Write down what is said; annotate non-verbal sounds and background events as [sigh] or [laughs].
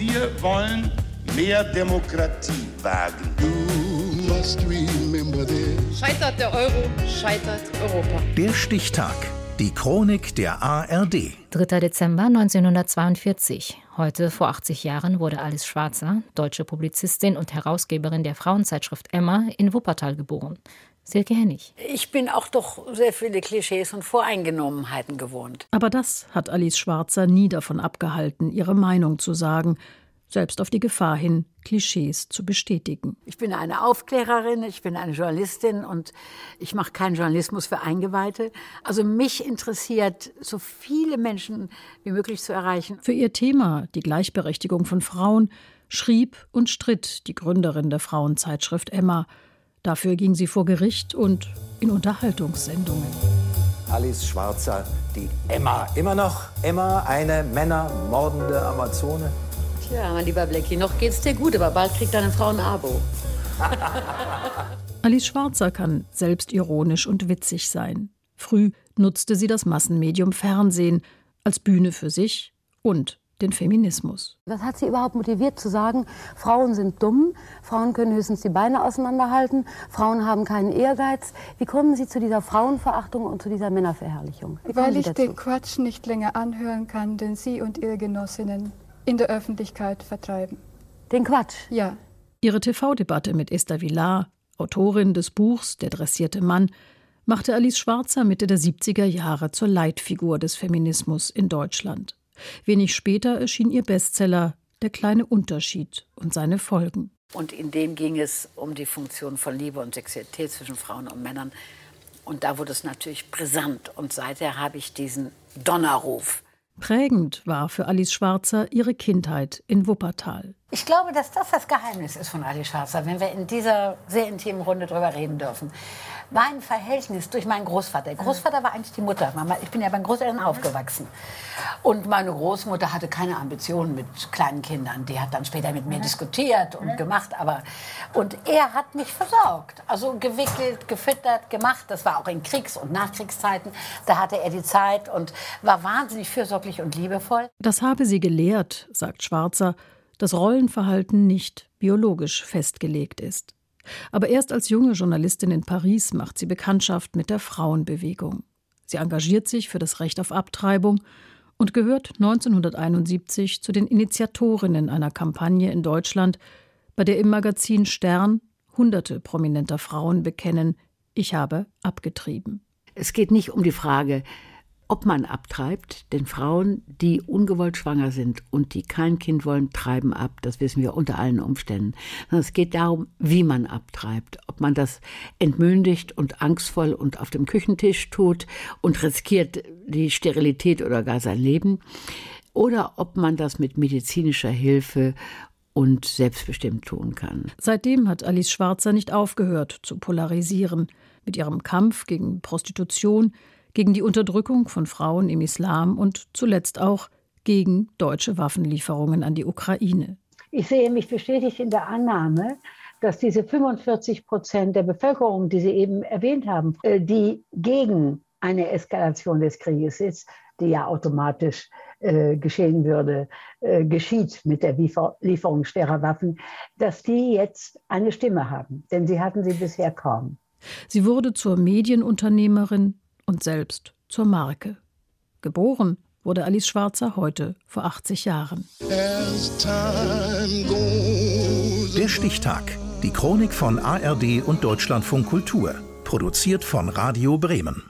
Wir wollen mehr Demokratie wagen. Scheitert der Euro, scheitert Europa. Der Stichtag. Die Chronik der ARD. 3. Dezember 1942. Heute vor 80 Jahren wurde Alice Schwarzer, deutsche Publizistin und Herausgeberin der Frauenzeitschrift Emma, in Wuppertal geboren. Silke Hennig. Ich bin auch doch sehr viele Klischees und Voreingenommenheiten gewohnt. Aber das hat Alice Schwarzer nie davon abgehalten, ihre Meinung zu sagen selbst auf die Gefahr hin, Klischees zu bestätigen. Ich bin eine Aufklärerin, ich bin eine Journalistin und ich mache keinen Journalismus für Eingeweihte. Also mich interessiert, so viele Menschen wie möglich zu erreichen. Für ihr Thema, die Gleichberechtigung von Frauen, schrieb und stritt die Gründerin der Frauenzeitschrift Emma. Dafür ging sie vor Gericht und in Unterhaltungssendungen. Alice Schwarzer, die Emma. Immer noch Emma, eine männermordende Amazone? Ja, mein lieber Blackie, noch geht's dir gut, aber bald kriegt deine Frau ein Abo. [laughs] Alice Schwarzer kann selbstironisch und witzig sein. Früh nutzte sie das Massenmedium Fernsehen als Bühne für sich und den Feminismus. Was hat sie überhaupt motiviert zu sagen, Frauen sind dumm, Frauen können höchstens die Beine auseinanderhalten, Frauen haben keinen Ehrgeiz. Wie kommen Sie zu dieser Frauenverachtung und zu dieser Männerverherrlichung? Weil ich den Quatsch nicht länger anhören kann, den Sie und Ihre Genossinnen in der Öffentlichkeit vertreiben. Den Quatsch? Ja. Ihre TV-Debatte mit Esther Villar, Autorin des Buchs Der dressierte Mann, machte Alice Schwarzer Mitte der 70er Jahre zur Leitfigur des Feminismus in Deutschland. Wenig später erschien ihr Bestseller Der kleine Unterschied und seine Folgen. Und in dem ging es um die Funktion von Liebe und Sexualität zwischen Frauen und Männern. Und da wurde es natürlich brisant. Und seither habe ich diesen Donnerruf Prägend war für Alice Schwarzer ihre Kindheit in Wuppertal. Ich glaube, dass das das Geheimnis ist von Alice Schwarzer, wenn wir in dieser sehr intimen Runde drüber reden dürfen mein Verhältnis durch meinen Großvater. Der Großvater war eigentlich die Mutter. Ich bin ja bei Großeltern aufgewachsen. Und meine Großmutter hatte keine Ambitionen mit kleinen Kindern. Die hat dann später mit mir diskutiert und gemacht. Aber, und er hat mich versorgt. Also gewickelt, gefüttert, gemacht. Das war auch in Kriegs- und Nachkriegszeiten. Da hatte er die Zeit und war wahnsinnig fürsorglich und liebevoll. Das habe sie gelehrt, sagt Schwarzer, dass Rollenverhalten nicht biologisch festgelegt ist. Aber erst als junge Journalistin in Paris macht sie Bekanntschaft mit der Frauenbewegung. Sie engagiert sich für das Recht auf Abtreibung und gehört 1971 zu den Initiatorinnen einer Kampagne in Deutschland, bei der im Magazin Stern hunderte prominenter Frauen bekennen, ich habe abgetrieben. Es geht nicht um die Frage, ob man abtreibt, denn Frauen, die ungewollt schwanger sind und die kein Kind wollen, treiben ab. Das wissen wir unter allen Umständen. Es geht darum, wie man abtreibt. Ob man das entmündigt und angstvoll und auf dem Küchentisch tut und riskiert die Sterilität oder gar sein Leben. Oder ob man das mit medizinischer Hilfe und selbstbestimmt tun kann. Seitdem hat Alice Schwarzer nicht aufgehört zu polarisieren. Mit ihrem Kampf gegen Prostitution, gegen die Unterdrückung von Frauen im Islam und zuletzt auch gegen deutsche Waffenlieferungen an die Ukraine. Ich sehe mich bestätigt in der Annahme, dass diese 45 Prozent der Bevölkerung, die Sie eben erwähnt haben, äh, die gegen eine Eskalation des Krieges ist, die ja automatisch äh, geschehen würde, äh, geschieht mit der Liefer Lieferung schwerer Waffen, dass die jetzt eine Stimme haben. Denn sie hatten sie bisher kaum. Sie wurde zur Medienunternehmerin, und selbst zur Marke. Geboren wurde Alice Schwarzer heute vor 80 Jahren. Der Stichtag. Die Chronik von ARD und Deutschlandfunk Kultur. Produziert von Radio Bremen.